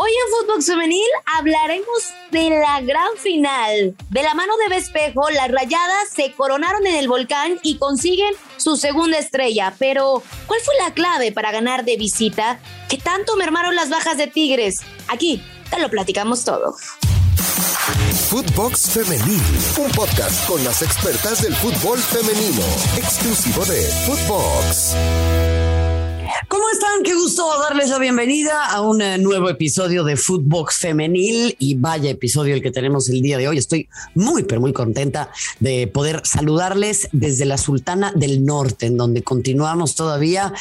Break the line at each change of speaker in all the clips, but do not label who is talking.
Hoy en Fútbol Femenil hablaremos de la gran final. De la mano de Vespejo, las rayadas se coronaron en el volcán y consiguen su segunda estrella. Pero, ¿cuál fue la clave para ganar de visita? ¿Qué tanto mermaron las bajas de Tigres? Aquí te lo platicamos todo.
Footbox Femenil, un podcast con las expertas del fútbol femenino, exclusivo de Footbox.
¿Cómo están? Qué gusto darles la bienvenida a un eh, nuevo episodio de Footbox Femenil y vaya episodio el que tenemos el día de hoy. Estoy muy, pero muy contenta de poder saludarles desde la Sultana del Norte, en donde continuamos todavía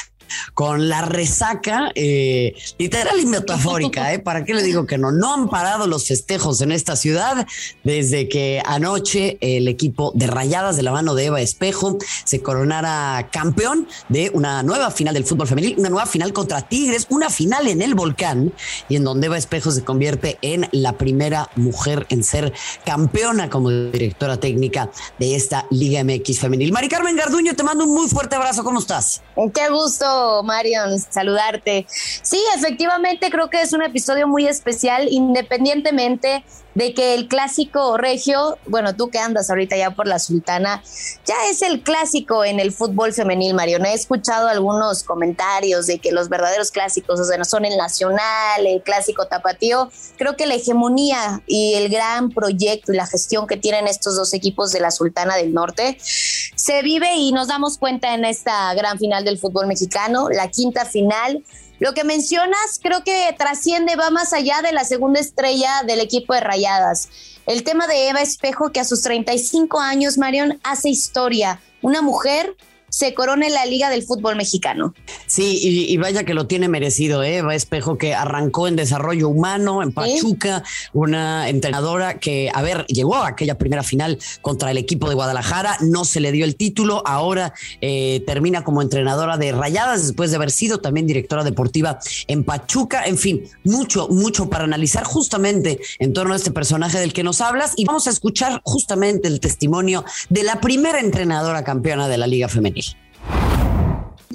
con la resaca eh, literal y metafórica, ¿eh? ¿Para qué le digo que no? No han parado los festejos en esta ciudad desde que anoche el equipo de Rayadas de la mano de Eva Espejo se coronara campeón de una nueva final del fútbol femenil, una nueva final contra Tigres, una final en el volcán y en donde Eva Espejo se convierte en la primera mujer en ser campeona como directora técnica de esta Liga MX femenil. Mari Carmen Garduño, te mando un muy fuerte abrazo, ¿cómo estás?
Qué gusto Marion, saludarte. Sí, efectivamente creo que es un episodio muy especial, independientemente de que el clásico regio, bueno, tú que andas ahorita ya por la Sultana, ya es el clásico en el fútbol femenil, Marion. He escuchado algunos comentarios de que los verdaderos clásicos, o sea, no son el nacional, el clásico tapatío. Creo que la hegemonía y el gran proyecto y la gestión que tienen estos dos equipos de la Sultana del Norte se vive y nos damos cuenta en esta gran final del fútbol mexicano, la quinta final lo que mencionas creo que trasciende, va más allá de la segunda estrella del equipo de Rayadas. El tema de Eva Espejo, que a sus 35 años, Marion, hace historia. Una mujer se corone la Liga del Fútbol Mexicano.
Sí, y, vaya que lo tiene merecido, ¿eh? Va Espejo que arrancó en desarrollo humano en Pachuca, una entrenadora que, a ver, llegó a aquella primera final contra el equipo de Guadalajara, no se le dio el título, ahora eh, termina como entrenadora de Rayadas después de haber sido también directora deportiva en Pachuca, en fin, mucho, mucho para analizar justamente en torno a este personaje del que nos hablas y vamos a escuchar justamente el testimonio de la primera entrenadora campeona de la Liga Femenina.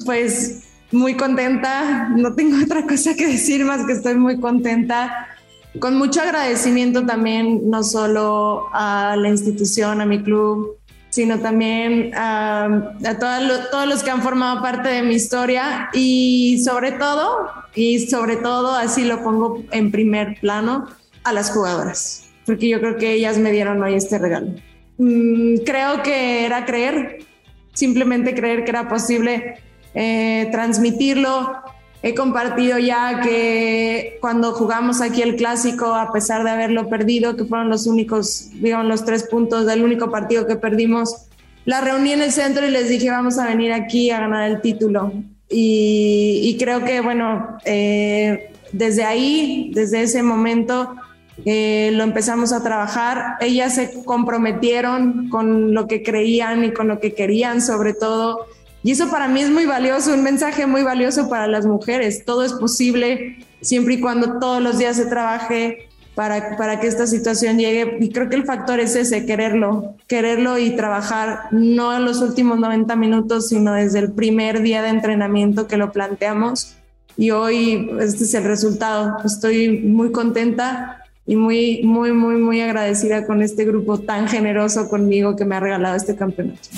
Pues muy contenta, no tengo otra cosa que decir más que estoy muy contenta, con mucho agradecimiento también, no solo a la institución, a mi club, sino también a, todos los que han formado parte de mi historia. Y sobre todo, y sobre todo, así lo pongo en primer plano, a las jugadoras, porque yo creo que ellas me dieron hoy este regalo. Mm, creo que era creer, simplemente creer que era posible eh, transmitirlo. He compartido ya que cuando jugamos aquí el clásico, a pesar de haberlo perdido, que fueron los únicos, digamos, los tres puntos del único partido que perdimos, la reuní en el centro y les dije, vamos a venir aquí a ganar el título. Y, creo que, bueno, eh, desde ahí, desde ese momento, eh, lo empezamos a trabajar. Ellas se comprometieron con lo que creían y con lo que querían sobre todo. Y eso para mí es muy valioso, un mensaje muy valioso para las mujeres. Todo es posible siempre y cuando todos los días se trabaje para, para que esta situación llegue. Y creo que el factor es ese, quererlo, quererlo y trabajar no en los últimos 90 minutos, sino desde el primer día de entrenamiento que lo planteamos. Y hoy este es el resultado. Estoy muy contenta y muy, muy, muy, muy agradecida con este grupo tan generoso conmigo que me ha regalado este campeonato.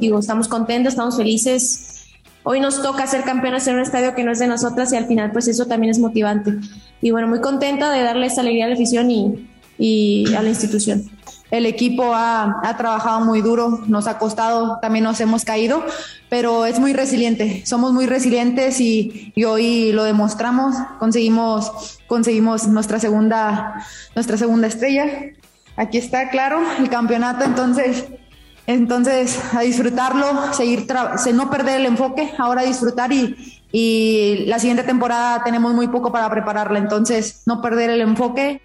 Digo, estamos contentos, estamos felices. Hoy nos toca ser campeones en un estadio que no es de nosotras y al final pues eso también es motivante. Y bueno, muy contenta de darle esa alegría a la afición y, y a la institución.
El equipo ha, ha, trabajado muy duro, nos ha costado, también nos hemos caído, pero es muy resiliente, somos muy resilientes y, y hoy lo demostramos, conseguimos, conseguimos nuestra, segunda, nuestra segunda estrella. Aquí está, claro, el campeonato, entonces, entonces a disfrutarlo, seguir, no perder el enfoque, ahora disfrutar y, la siguiente temporada tenemos muy poco para prepararla, entonces no perder el enfoque.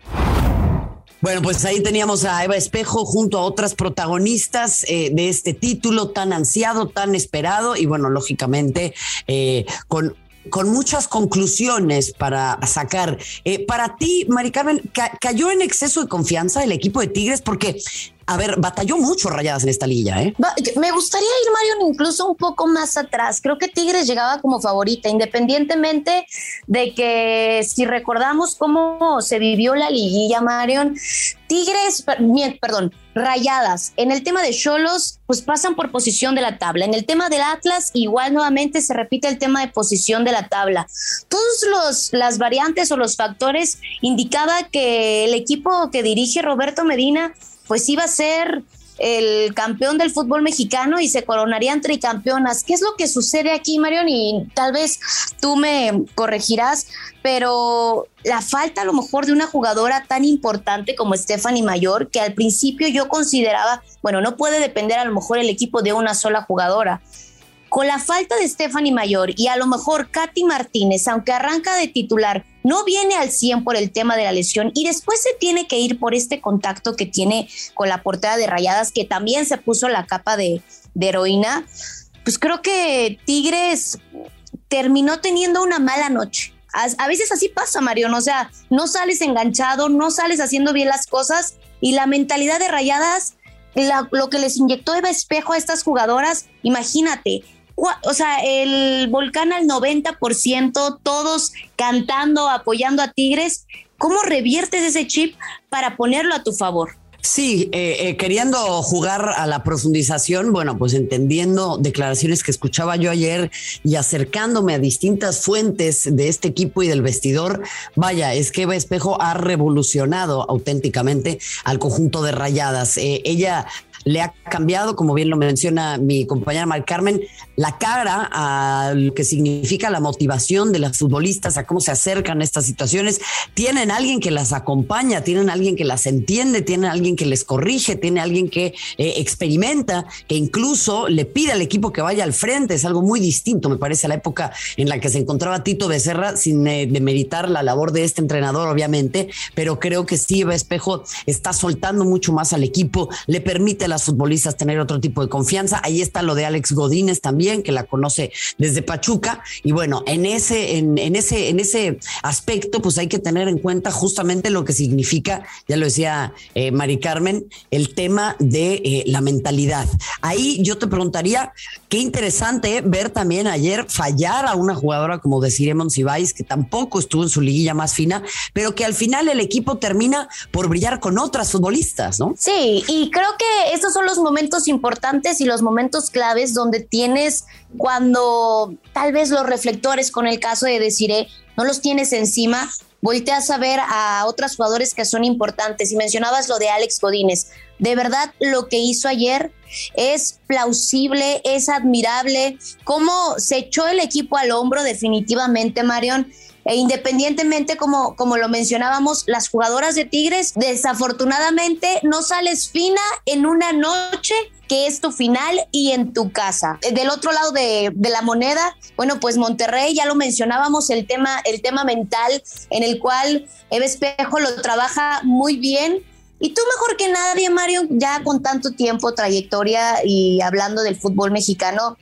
Bueno, pues ahí teníamos a Eva Espejo junto a otras protagonistas eh, de este título tan ansiado, tan esperado y bueno, lógicamente eh, con con muchas conclusiones para sacar. Eh, para ti, Mari Carmen, ¿cayó en exceso de confianza el equipo de Tigres? Porque a ver, batalló mucho rayadas en esta liga, ¿eh?
Me gustaría ir, Marion, incluso un poco más atrás. Creo que Tigres llegaba como favorita, independientemente de que si recordamos cómo se vivió la liguilla, Marion, Tigres, perdón, rayadas. En el tema de Cholos, pues pasan por posición de la tabla. En el tema del Atlas, igual nuevamente se repite el tema de posición de la tabla. Todos los las variantes o los factores indicaba que el equipo que dirige Roberto Medina, pues iba a ser el campeón del fútbol mexicano y se coronarían tricampeonas. ¿Qué es lo que sucede aquí, Marion? Y tal vez tú me corregirás, pero la falta a lo mejor de una jugadora tan importante como Stephanie Mayor, que al principio yo consideraba, bueno, no puede depender a lo mejor el equipo de una sola jugadora. Con la falta de Stephanie Mayor y a lo mejor Katy Martínez, aunque arranca de titular, no viene al 100 por el tema de la lesión y después se tiene que ir por este contacto que tiene con la portera de Rayadas, que también se puso la capa de, heroína, pues creo que Tigres terminó teniendo una mala noche. A, veces así pasa, Marion, o sea, no sales enganchado, no sales haciendo bien las cosas y la mentalidad de Rayadas, lo que les inyectó Eva Espejo a estas jugadoras, imagínate, o sea, el volcán al 90%, todos cantando, apoyando a Tigres. ¿Cómo reviertes ese chip para ponerlo a tu favor?
Sí, eh, eh, queriendo jugar a la profundización, bueno, pues entendiendo declaraciones que escuchaba yo ayer y acercándome a distintas fuentes de este equipo y del vestidor, vaya, es que Eva Espejo ha revolucionado auténticamente al conjunto de rayadas. Eh, ella le ha cambiado, como bien lo menciona mi compañera Mar Carmen, la cara a lo que significa la motivación de las futbolistas, a cómo se acercan a estas situaciones. Tienen alguien que las acompaña, tienen alguien que las entiende, tienen alguien que les corrige, tiene alguien que eh, experimenta, que incluso le pide al equipo que vaya al frente. Es algo muy distinto, me parece, a la época en la que se encontraba Tito Becerra, sin eh, demeritar la labor de este entrenador, obviamente, pero creo que sí, Espejo está soltando mucho más al equipo, le permite las futbolistas tener otro tipo de confianza. Ahí está lo de Alex Godínez también, que la conoce desde Pachuca. Y bueno, en ese, en, ese, en ese aspecto, pues hay que tener en cuenta justamente lo que significa, ya lo decía eh, Mari Carmen, el tema de eh, la mentalidad. Ahí yo te preguntaría, qué interesante ver también ayer fallar a una jugadora como decir Monsiváis, que tampoco estuvo en su liguilla más fina, pero que al final el equipo termina por brillar con otras futbolistas, ¿no?
Sí, y creo que estos son los momentos importantes y los momentos claves donde tienes cuando tal vez los reflectores con el caso de Desiree no los tienes encima, volteas a ver a otros jugadores que son importantes y mencionabas lo de Alex Godínez. De verdad, lo que hizo ayer es plausible, es admirable, cómo se echó el equipo al hombro definitivamente, Marion. E independientemente, como, como lo mencionábamos, las jugadoras de Tigres, desafortunadamente, no sales fina en una noche que es tu final y en tu casa. Del otro lado de, de, la moneda, bueno, pues Monterrey, ya lo mencionábamos, el tema, el tema mental en el cual Eve Espejo lo trabaja muy bien. Y tú mejor que nadie, Mario, ya con tanto tiempo, trayectoria y hablando del fútbol mexicano,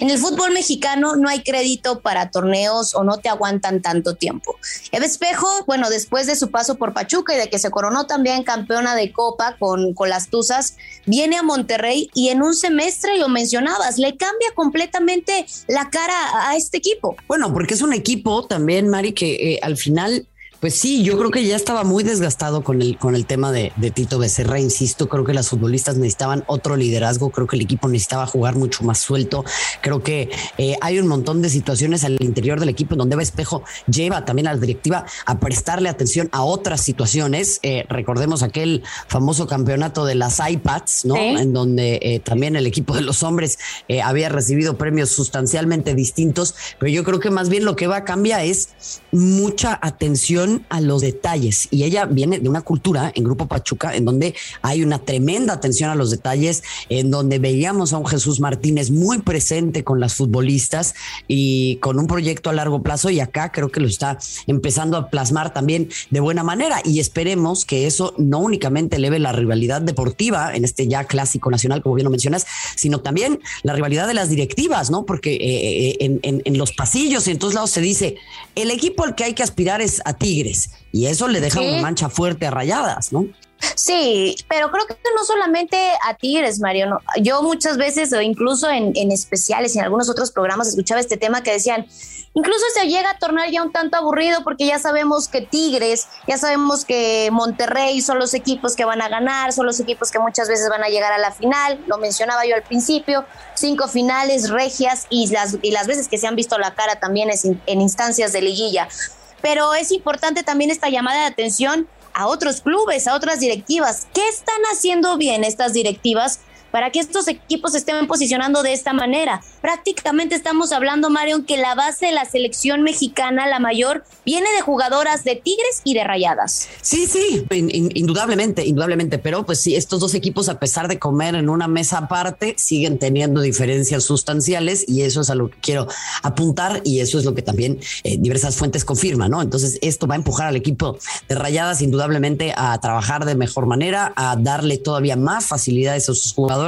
en el fútbol mexicano no hay crédito para torneos o no te aguantan tanto tiempo. Eva Espejo, bueno, después de su paso por Pachuca y de que se coronó también campeona de Copa con, con las Tuzas, viene a Monterrey y en un semestre, lo mencionabas, le cambia completamente la cara a este equipo.
Bueno, porque es un equipo también, Mari, que eh, al final pues sí, yo creo que ya estaba muy desgastado con el, con el tema de, Tito Becerra. Insisto, creo que las futbolistas necesitaban otro liderazgo. Creo que el equipo necesitaba jugar mucho más suelto. Creo que eh, hay un montón de situaciones al interior del equipo en donde Eva Espejo lleva también a la directiva a prestarle atención a otras situaciones. Eh, recordemos aquel famoso campeonato de las iPads, ¿no? En donde eh, también el equipo de los hombres había recibido premios sustancialmente distintos. Pero yo creo que más bien lo que va a cambiar es mucha atención a los detalles. Y ella viene de una cultura en Grupo Pachuca en donde hay una tremenda atención a los detalles, en donde veíamos a un Jesús Martínez muy presente con las futbolistas y con un proyecto a largo plazo y acá creo que lo está empezando a plasmar también de buena manera. Y esperemos que eso no únicamente eleve la rivalidad deportiva en este ya clásico nacional, como bien lo mencionas, sino también la rivalidad de las directivas, ¿no? Porque eh, eh, en, en los pasillos y en todos lados se dice, el equipo al que hay que aspirar es a ti Tigres. Y eso le deja una mancha fuerte a rayadas, ¿no?
Sí, pero creo que no solamente a Tigres, Mario. Yo muchas veces, o incluso en, en especiales y en algunos otros programas, escuchaba este tema que decían, incluso se llega a tornar ya un tanto aburrido porque ya sabemos que Tigres, ya sabemos que Monterrey son los equipos que van a ganar, son los equipos que muchas veces van a llegar a la final, lo mencionaba yo al principio, cinco finales regias y las, y las veces que se han visto la cara también es en instancias de liguilla. Pero es importante también esta llamada de atención a otros clubes, a otras directivas. ¿Qué están haciendo bien estas directivas para que estos equipos estén posicionando de esta manera. Prácticamente estamos hablando, Marion, que la base de la selección mexicana, la mayor, viene de jugadoras de Tigres y de Rayadas.
Sí, sí, indudablemente, indudablemente, pero pues sí, estos dos equipos, a pesar de comer en una mesa aparte, siguen teniendo diferencias sustanciales y eso es a lo que quiero apuntar y eso es lo que también eh, diversas fuentes confirman, ¿no? Entonces, esto va a empujar al equipo de Rayadas indudablemente a trabajar de mejor manera, a darle todavía más facilidades a sus jugadores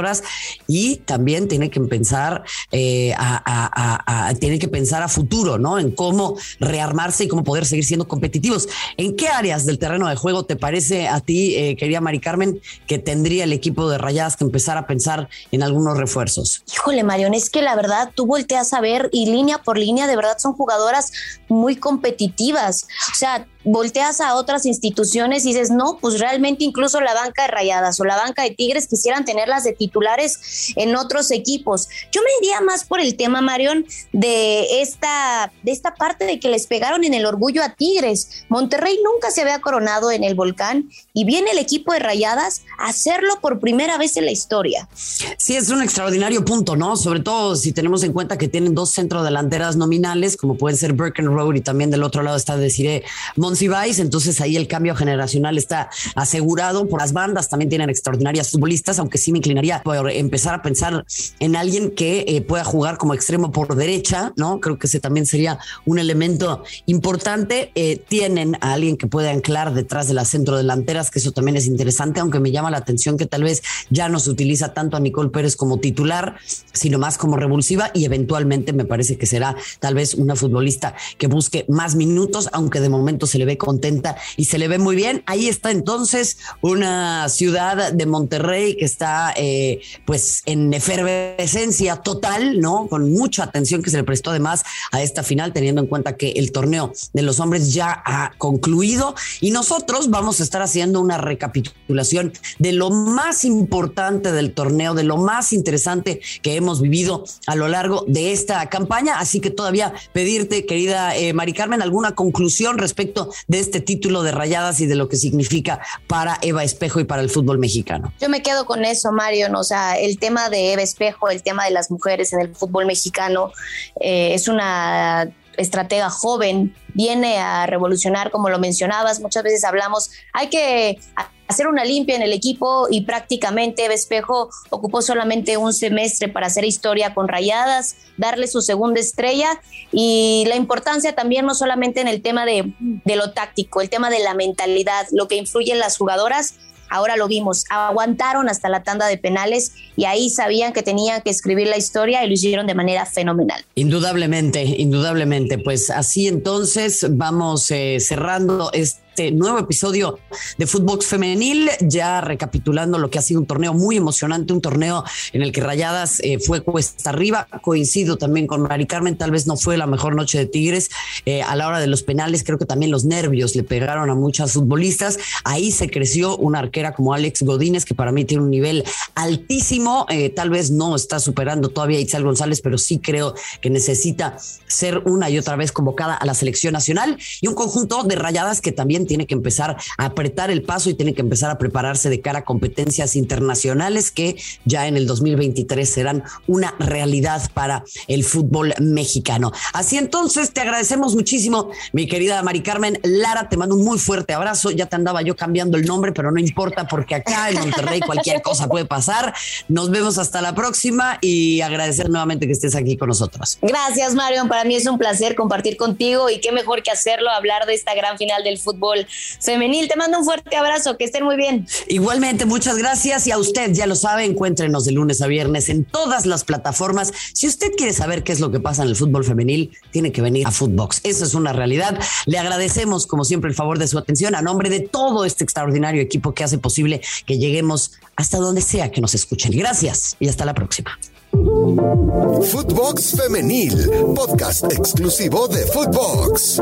y también tiene que pensar eh, a, tiene que pensar a futuro, ¿no? En cómo rearmarse y cómo poder seguir siendo competitivos. ¿En qué áreas del terreno de juego te parece a ti, eh, querida Mari Carmen, que tendría el equipo de Rayadas que empezar a pensar en algunos refuerzos?
Híjole, Marion, es que la verdad tú volteas a ver y línea por línea, de verdad son jugadoras muy competitivas. O sea, volteas a otras instituciones y dices, no, pues realmente incluso la banca de Rayadas o la banca de Tigres quisieran tenerlas de titulares en otros equipos. Yo me iría más por el tema, Marión, de esta, de esta parte de que les pegaron en el orgullo a Tigres. Monterrey nunca se había coronado en el volcán y viene el equipo de Rayadas a hacerlo por primera vez en la historia.
Sí, es un extraordinario punto, ¿no? Sobre todo si tenemos en cuenta que tienen dos centrodelanteras nominales, como pueden ser Birken Road y también del otro lado está Desiree Monsiváis, entonces ahí el cambio generacional está asegurado por las bandas, también tienen extraordinarias futbolistas, aunque sí me inclinaría por empezar a pensar en alguien que eh, pueda jugar como extremo por derecha, ¿no? Creo que ese también sería un elemento importante. Eh, tienen a alguien que puede anclar detrás de las centrodelanteras, que eso también es interesante, aunque me llama la atención que tal vez ya no se utiliza tanto a Nicole Pérez como titular, sino más como revulsiva y eventualmente me parece que será tal vez una futbolista que busque más minutos, aunque de momento se le ve contenta y se le ve muy bien. Ahí está entonces una ciudad de Monterrey que está eh, pues en efervescencia total, ¿no? Con mucha atención que se le prestó además a esta final, teniendo en cuenta que el torneo de los hombres ya ha concluido y nosotros vamos a estar haciendo una recapitulación de lo más importante del torneo, de lo más interesante que hemos vivido a lo largo de esta campaña. Así que todavía pedirte, querida eh, Mari Carmen, alguna conclusión respecto de este título de rayadas y de lo que significa para Eva Espejo y para el fútbol mexicano.
Yo me quedo con eso, Mario. O sea, el tema de Eva Espejo, el tema de las mujeres en el fútbol mexicano, eh, es una estratega joven, viene a revolucionar, como lo mencionabas, muchas veces hablamos, hay que hacer una limpia en el equipo y prácticamente Eva Espejo ocupó solamente un semestre para hacer historia con Rayadas, darle su segunda estrella y la importancia también no solamente en el tema de, de lo táctico, el tema de la mentalidad, lo que influye en las jugadoras, Ahora lo vimos, aguantaron hasta la tanda de penales y ahí sabían que tenían que escribir la historia y lo hicieron de manera fenomenal.
Indudablemente, indudablemente. Pues así entonces vamos eh, cerrando este nuevo episodio de Footbox Femenil, ya recapitulando lo que ha sido un torneo muy emocionante, un torneo en el que Rayadas eh, fue cuesta arriba. Coincido también con Mari Carmen, tal vez no fue la mejor noche de Tigres eh, a la hora de los penales, creo que también los nervios le pegaron a muchas futbolistas. Ahí se creció una arquera como Alex Godínez, que para mí tiene un nivel altísimo, eh, tal vez no está superando todavía a González, pero sí creo que necesita ser una y otra vez convocada a la selección nacional y un conjunto de Rayadas que también tiene que empezar a apretar el paso y tiene que empezar a prepararse de cara a competencias internacionales que ya en el 2023 serán una realidad para el fútbol mexicano. Así entonces, te agradecemos muchísimo, mi querida Mari Carmen. Lara, te mando un muy fuerte abrazo. Ya te andaba yo cambiando el nombre, pero no importa porque acá en Monterrey cualquier cosa puede pasar. Nos vemos hasta la próxima y agradecer nuevamente que estés aquí con nosotros.
Gracias, Marion. Para mí es un placer compartir contigo y qué mejor que hacerlo, hablar de esta gran final del fútbol femenil. Te mando un fuerte abrazo, que estén muy bien.
Igualmente, muchas gracias y a usted, ya lo sabe, encuéntrenos de lunes a viernes en todas las plataformas. Si usted quiere saber qué es lo que pasa en el fútbol femenil, tiene que venir a Footbox. Eso es una realidad. Le agradecemos, como siempre, el favor de su atención a nombre de todo este extraordinario equipo que hace posible que lleguemos hasta donde sea que nos escuchen. Gracias y hasta la próxima.
Footbox Femenil, podcast exclusivo de Footbox.